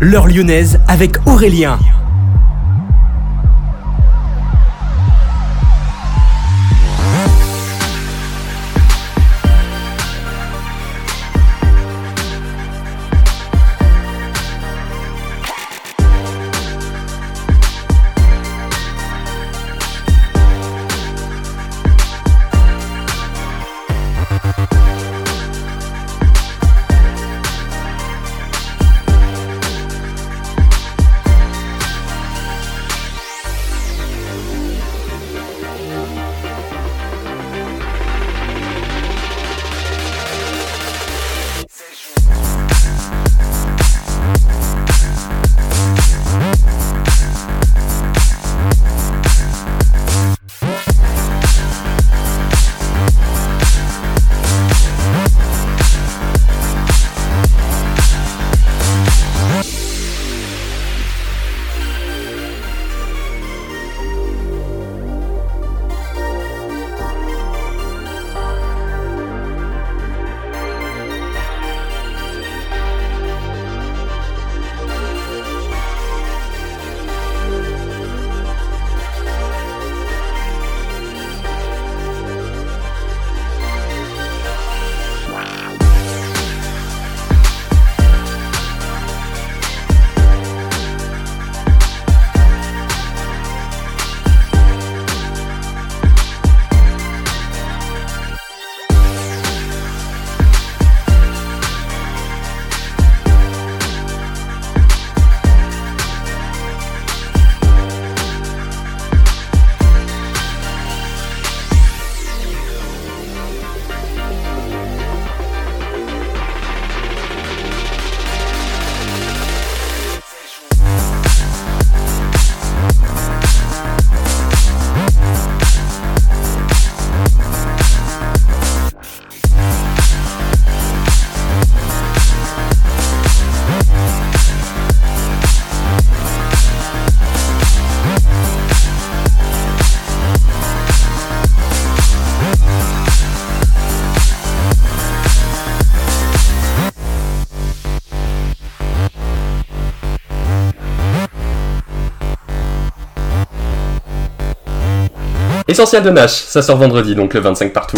L'heure lyonnaise avec Aurélien. Essentiel de Nash, ça sort vendredi, donc le 25 partout.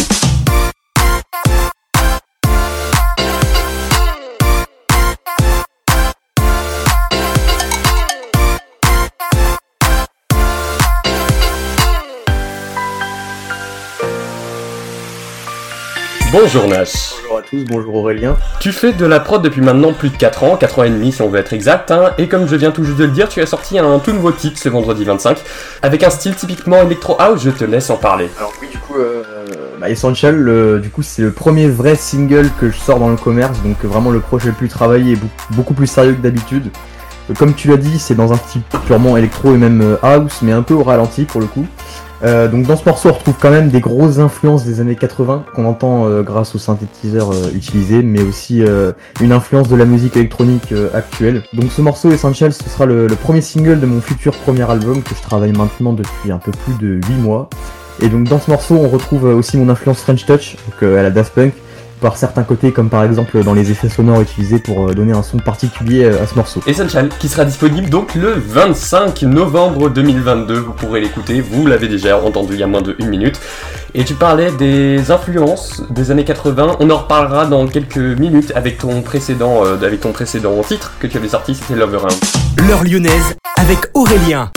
Bonjour Nash. Bonjour à tous, bonjour Aurélien. Tu fais de la prod depuis maintenant plus de 4 ans, 4 ans et demi si on veut être exact, hein, et comme je viens tout juste de le dire, tu as sorti un tout nouveau titre ce vendredi 25, avec un style typiquement electro house, je te laisse en parler. Alors oui, du coup, euh, bah, Essential, du coup, c'est le premier vrai single que je sors dans le commerce, donc vraiment le projet le plus travaillé et beaucoup plus sérieux que d'habitude. Euh, comme tu l'as dit, c'est dans un style purement électro et même euh, house, mais un peu au ralenti pour le coup. Euh, donc dans ce morceau, on retrouve quand même des grosses influences des années 80 qu'on entend euh, grâce aux synthétiseurs euh, utilisés, mais aussi une influence de la musique électronique actuelle. Donc ce morceau Essential, ce sera le, premier single de mon futur premier album que je travaille maintenant depuis un peu plus de 8 mois. Et donc dans ce morceau, on retrouve aussi mon influence French Touch, donc à la Daft Punk, par certains côtés, comme par exemple dans les effets sonores utilisés pour euh, donner un son particulier euh, à ce morceau. Essential, qui sera disponible donc le 25 novembre 2022. Vous pourrez l'écouter, vous l'avez déjà entendu il y a moins de une minute. Et tu parlais des influences des années 80. On en reparlera dans quelques minutes avec ton précédent, euh, avec ton précédent titre que tu avais sorti, c'était Lover L'heure lyonnaise avec Aurélien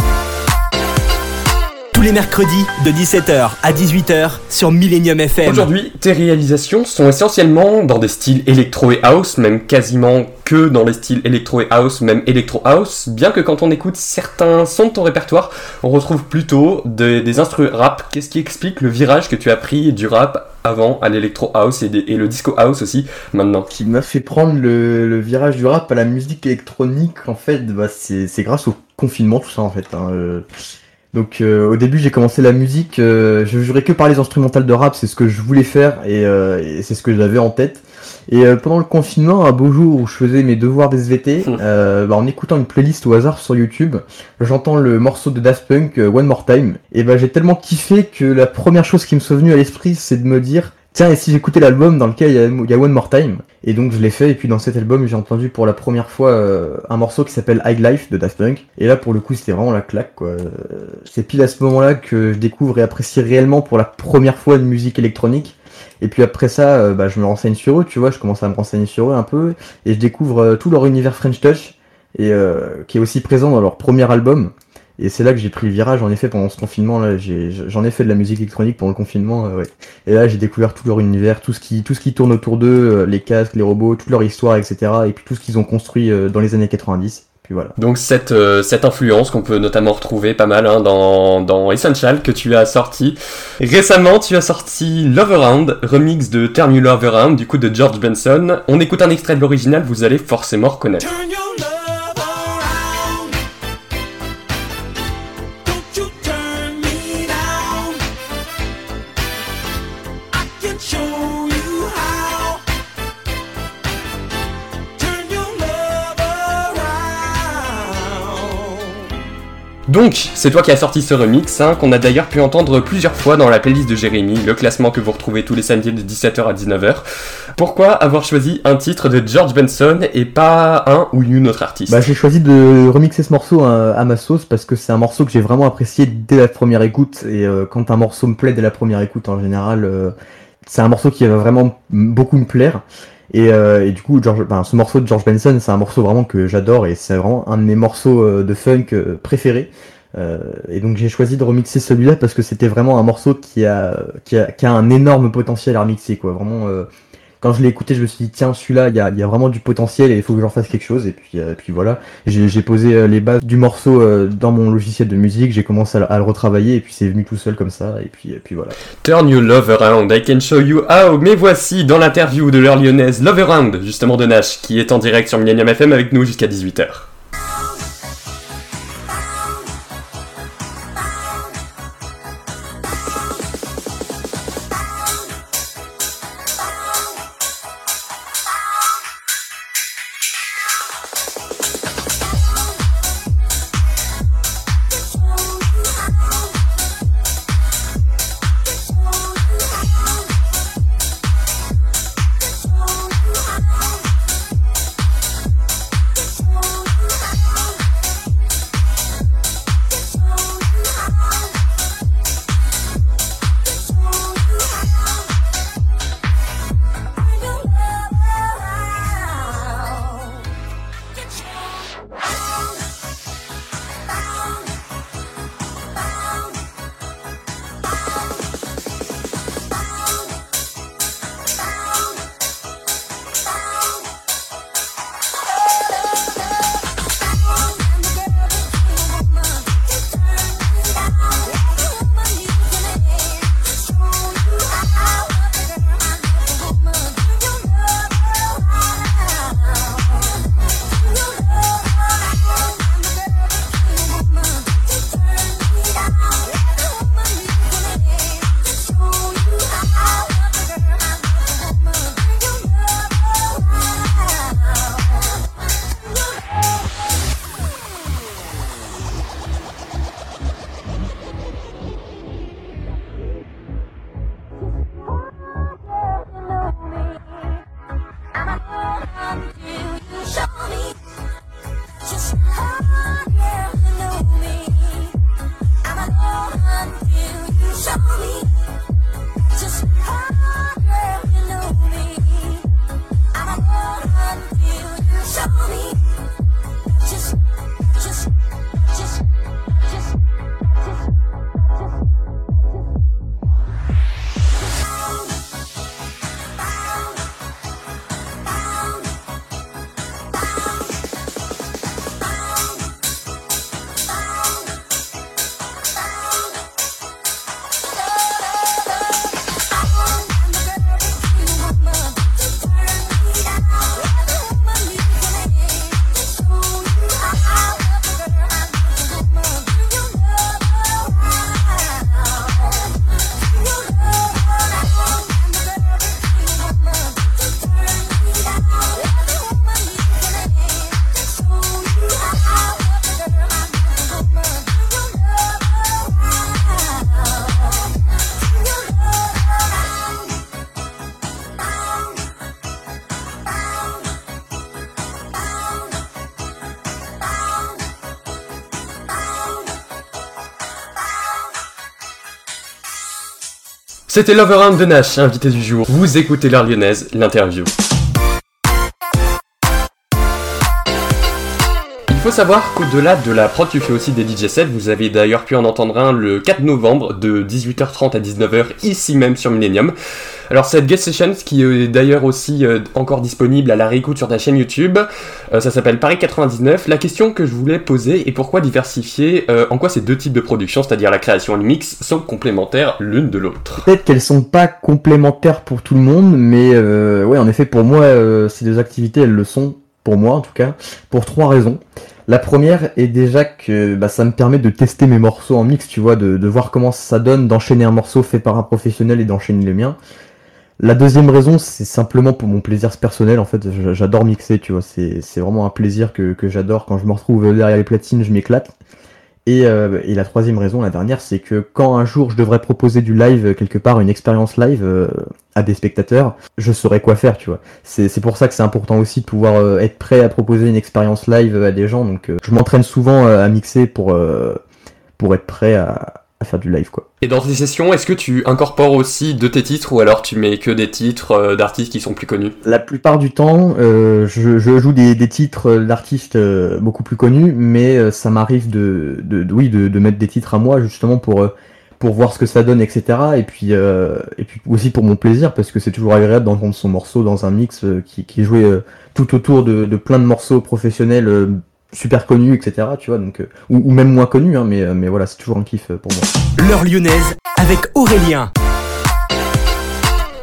tous les mercredis de 17h à 18h sur Millennium FM. Aujourd'hui, tes réalisations sont essentiellement dans des styles électro et house, même quasiment que dans les styles électro et house, même électro house, bien que quand on écoute certains sons de ton répertoire, on retrouve plutôt des, des instruments rap. Qu'est-ce qui explique le virage que tu as pris du rap avant à l'électro house et, le disco house aussi maintenant? Qui m'a fait prendre le, virage du rap à la musique électronique, en fait, bah, c'est grâce au confinement, tout ça en fait. Hein. Euh, donc euh, au début j'ai commencé la musique, euh, je jurais que par les instrumentales de rap, c'est ce que je voulais faire et, euh, c'est ce que j'avais en tête. Et pendant le confinement, un beau jour où je faisais mes devoirs d'SVT, hum. bah, en écoutant une playlist au hasard sur YouTube, j'entends le morceau de Daft Punk One More Time. Et bah j'ai tellement kiffé que la première chose qui me soit venue à l'esprit, c'est de me dire tiens, et si j'écoutais l'album dans lequel il y, a, One More Time? Et donc je l'ai fait, et puis dans cet album, j'ai entendu pour la première fois euh, un morceau qui s'appelle High Life de Daft Punk. Et là, pour le coup, c'était vraiment la claque, quoi. C'est pile à ce moment-là que je découvre et apprécie réellement pour la première fois une musique électronique. Et puis après ça, euh, bah, je me renseigne sur eux, tu vois, je commence à me renseigner sur eux un peu, et je découvre euh, tout leur univers French Touch, et qui est aussi présent dans leur premier album. Et c'est là que j'ai pris le virage, en effet, pendant ce confinement, là, j'ai- j'en ai, fait de la musique électronique pendant le confinement, euh, ouais. Et là, j'ai découvert tout leur univers, tout ce qui, tout ce qui tourne autour d'eux, euh, les casques, les robots, toute leur histoire, etc. Et puis tout ce qu'ils ont construit euh, dans les années 90. Puis voilà. Donc cette, euh, cette influence qu'on peut notamment retrouver pas mal hein, dans, dans Essential que tu as sorti. Récemment, tu as sorti Love Around, remix de Turn You Love Around du coup de George Benson. On écoute un extrait de l'original, vous allez forcément reconnaître. Turn Donc, c'est toi qui as sorti ce remix, hein, qu'on a d'ailleurs pu entendre plusieurs fois dans la playlist de Jérémy, le classement que vous retrouvez tous les samedis de 17h à 19h. Pourquoi avoir choisi un titre de George Benson et pas un ou une autre artiste? Bah, j'ai choisi de remixer ce morceau à, à ma sauce parce que c'est un morceau que j'ai vraiment apprécié dès la première écoute. Et euh, quand un morceau me plaît dès la première écoute, en général, euh, c'est un morceau qui va vraiment beaucoup me plaire. Et, euh, du coup, George, ben, ce morceau de George Benson, c'est un morceau vraiment que j'adore et c'est vraiment un de mes morceaux de funk préférés. Euh, et donc j'ai choisi de remixer celui-là parce que c'était vraiment un morceau qui a, qui a, qui a un énorme potentiel à remixer, quoi. Vraiment, euh, quand je l'ai écouté, je me suis dit, tiens, celui-là, il y a, y a vraiment du potentiel et il faut que j'en fasse quelque chose. Et puis, euh, puis voilà. J'ai posé euh, les bases du morceau euh, dans mon logiciel de musique, j'ai commencé à, à le retravailler et puis c'est venu tout seul comme ça. Et puis, et puis voilà. Turn your love around, I can show you how. Mais voici dans l'interview de l'heure lyonnaise Love Around, justement de Nash, qui est en direct sur Millennium FM avec nous jusqu'à 18h. C'était Lover de Nash, invité du jour. Vous écoutez l'heure lyonnaise, l'interview. Il faut savoir qu'au-delà de la prod, tu fais aussi des DJ sets. Vous avez d'ailleurs pu en entendre un le 4 novembre de 18h30 à 19h ici même sur Millennium. Alors cette guest session qui est d'ailleurs aussi euh, encore disponible à la réécoute sur ta chaîne YouTube, euh, ça s'appelle Paris 99. La question que je voulais poser est pourquoi diversifier euh, en quoi ces deux types de production, c'est-à-dire la création et le mix, sont complémentaires l'une de l'autre? Peut-être qu'elles sont pas complémentaires pour tout le monde, mais euh, ouais, en effet, pour moi, ces deux activités, elles le sont, pour moi en tout cas, pour trois raisons. La première est déjà que bah, ça me permet de tester mes morceaux en mix, tu vois, de, de voir comment ça donne, d'enchaîner un morceau fait par un professionnel et d'enchaîner le mien. La deuxième raison, c'est simplement pour mon plaisir personnel. En fait, j'adore mixer, tu vois. C'est vraiment un plaisir que, j'adore. Quand je me retrouve derrière les platines, je m'éclate. Et, euh, et la troisième raison, la dernière, c'est que quand un jour je devrais proposer du live quelque part, une expérience live euh, à des spectateurs, je saurais quoi faire, tu vois. C'est pour ça que c'est important aussi de pouvoir euh, être prêt à proposer une expérience live à des gens. Donc, je m'entraîne souvent à mixer pour être prêt à, à faire du live, quoi. Et dans tes sessions, est-ce que tu incorpores aussi de tes titres ou alors tu mets que des titres euh, d'artistes qui sont plus connus? La plupart du temps, euh, je, je joue des, des titres d'artistes euh, beaucoup plus connus, mais euh, ça m'arrive de, de, de- oui, de, de mettre des titres à moi justement pour euh, pour voir ce que ça donne, etc. Et puis euh, et puis aussi pour mon plaisir parce que c'est toujours agréable d'entendre son morceau dans un mix euh, qui, qui est joué euh, tout autour de, de plein de morceaux professionnels euh, super connus, etc. Tu vois donc euh, ou, ou même moins connus, hein, mais euh, mais voilà, c'est toujours un kiff euh, pour moi. L'heure lyonnaise avec Aurélien.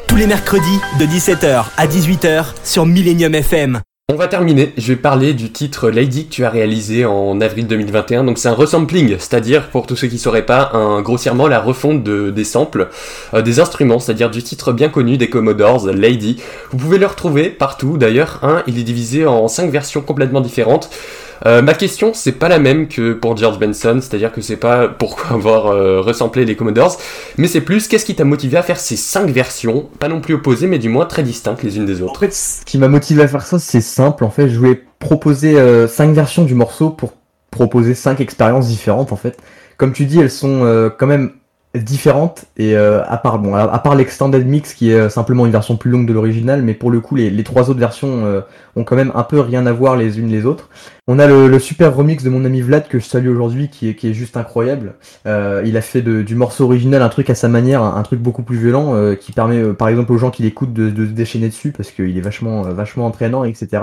Tous les mercredis de 17h à 18h sur Millennium FM. On va terminer, je vais parler du titre Lady que tu as réalisé en avril 2021. Donc c'est un resampling, c'est-à-dire pour tous ceux qui sauraient pas, un grossièrement la refonte de, des samples, euh, des instruments, c'est-à-dire du titre bien connu des Commodores, Lady. Vous pouvez le retrouver partout d'ailleurs, hein, il est divisé en cinq versions complètement différentes. Euh, ma question, c'est pas la même que pour George Benson, c'est-à-dire que c'est pas pourquoi avoir euh, resamplé les Commodores, mais c'est plus qu'est-ce qui t'a motivé à faire ces cinq versions, pas non plus opposées, mais du moins très distinctes les unes des En autres. fait, ce qui m'a motivé à faire ça, c'est simple. En fait, je voulais proposer euh, cinq versions du morceau pour proposer cinq expériences différentes. En fait, comme tu dis, elles sont euh, quand même différentes et euh, à part bon, à, part l'extended mix qui est euh, simplement une version plus longue de l'original, mais pour le coup, les, trois autres versions euh, ont quand même un peu rien à voir les unes les autres. On a le, le super remix de mon ami Vlad que je salue aujourd'hui, qui est, qui est juste incroyable. Il a fait du morceau original un truc à sa manière, un, truc beaucoup plus violent, qui permet par exemple aux gens qui l'écoutent de, de se déchaîner dessus parce qu'il est vachement, vachement entraînant, etc.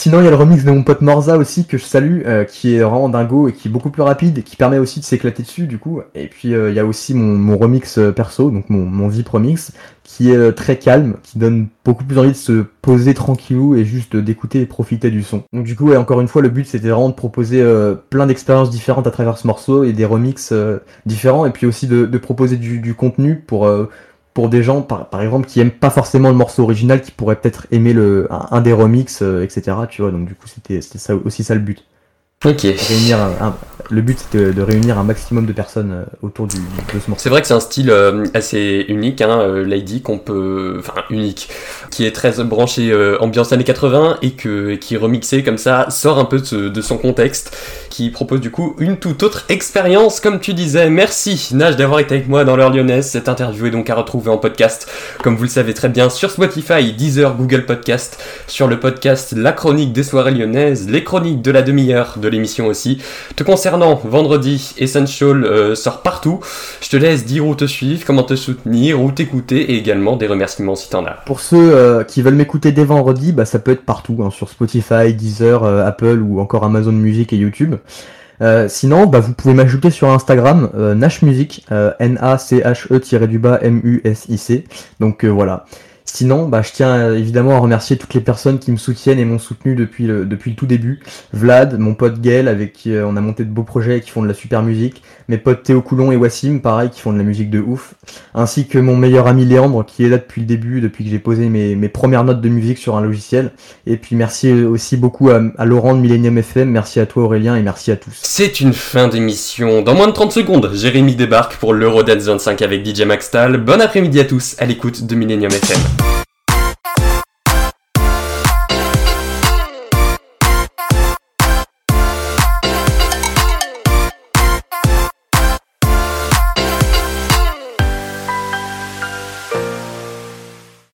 Sinon, il y a le remix de mon pote Morza aussi que je salue, euh, qui est vraiment dingo et qui est beaucoup plus rapide et qui permet aussi de s'éclater dessus du coup. Et puis euh, il y a aussi mon, mon remix euh, perso, donc mon, mon VIP remix, qui est très calme, qui donne beaucoup plus envie de se poser tranquillou et juste d'écouter et profiter du son. Donc du coup, ouais, encore une fois, le but c'était vraiment de proposer plein d'expériences différentes à travers ce morceau et des remixes différents, et puis aussi de, proposer du, contenu pour pour des gens, par, par exemple, qui aiment pas forcément le morceau original, qui pourraient peut-être aimer le un, un des remixes, euh, etc. Tu vois, donc du coup, c'était ça aussi ça le but. Ok. Réunir un- un- le but c'était de, réunir un maximum de personnes euh, autour du, de ce morceau. C'est vrai que c'est un style euh, assez unique, hein, euh, Lady, qu'on peut, enfin unique, qui est très branché ambiance années 80 et que qui remixé comme ça sort un peu de, son contexte, qui propose du coup une toute autre expérience, comme tu disais. Merci Nage d'avoir été avec moi dans l'heure lyonnaise. Cette interview est donc à retrouver en podcast, comme vous le savez très bien, sur Spotify, Deezer, Google Podcast, sur le podcast La Chronique des soirées lyonnaises, les chroniques de la demi-heure de l'émission aussi. Vendredi, Essential euh, sort partout. Je te laisse dire où te suivre, comment te soutenir, où t'écouter et également des remerciements si t'en as. Pour ceux euh, qui veulent m'écouter dès vendredi, bah, ça peut être partout, hein, sur Spotify, Deezer, euh, Apple ou encore Amazon Music et YouTube. Euh, sinon, bah, vous pouvez m'ajouter sur Instagram, euh, Nash Music, euh, N-A-C-H-E-du-bas M-U-S-I-C. Donc voilà. Sinon, bah, je tiens évidemment à remercier toutes les personnes qui me soutiennent et m'ont soutenu depuis le, depuis le tout début. Vlad, mon pote Gaël, avec qui euh, on a monté de beaux projets et qui font de la super musique. Mes potes Théo Coulon et Wassim, pareil, qui font de la musique de ouf. Ainsi que mon meilleur ami Léandre, qui est là depuis le début, depuis que j'ai posé mes, mes premières notes de musique sur un logiciel. Et puis merci aussi beaucoup à, à Laurent de Millennium FM, merci à toi Aurélien et merci à tous. C'est une fin d'émission. Dans moins de 30 secondes, Jérémy débarque pour l'Eurodance 25 avec DJ Maxtal. Bon après-midi à tous à l'écoute de Millennium FM.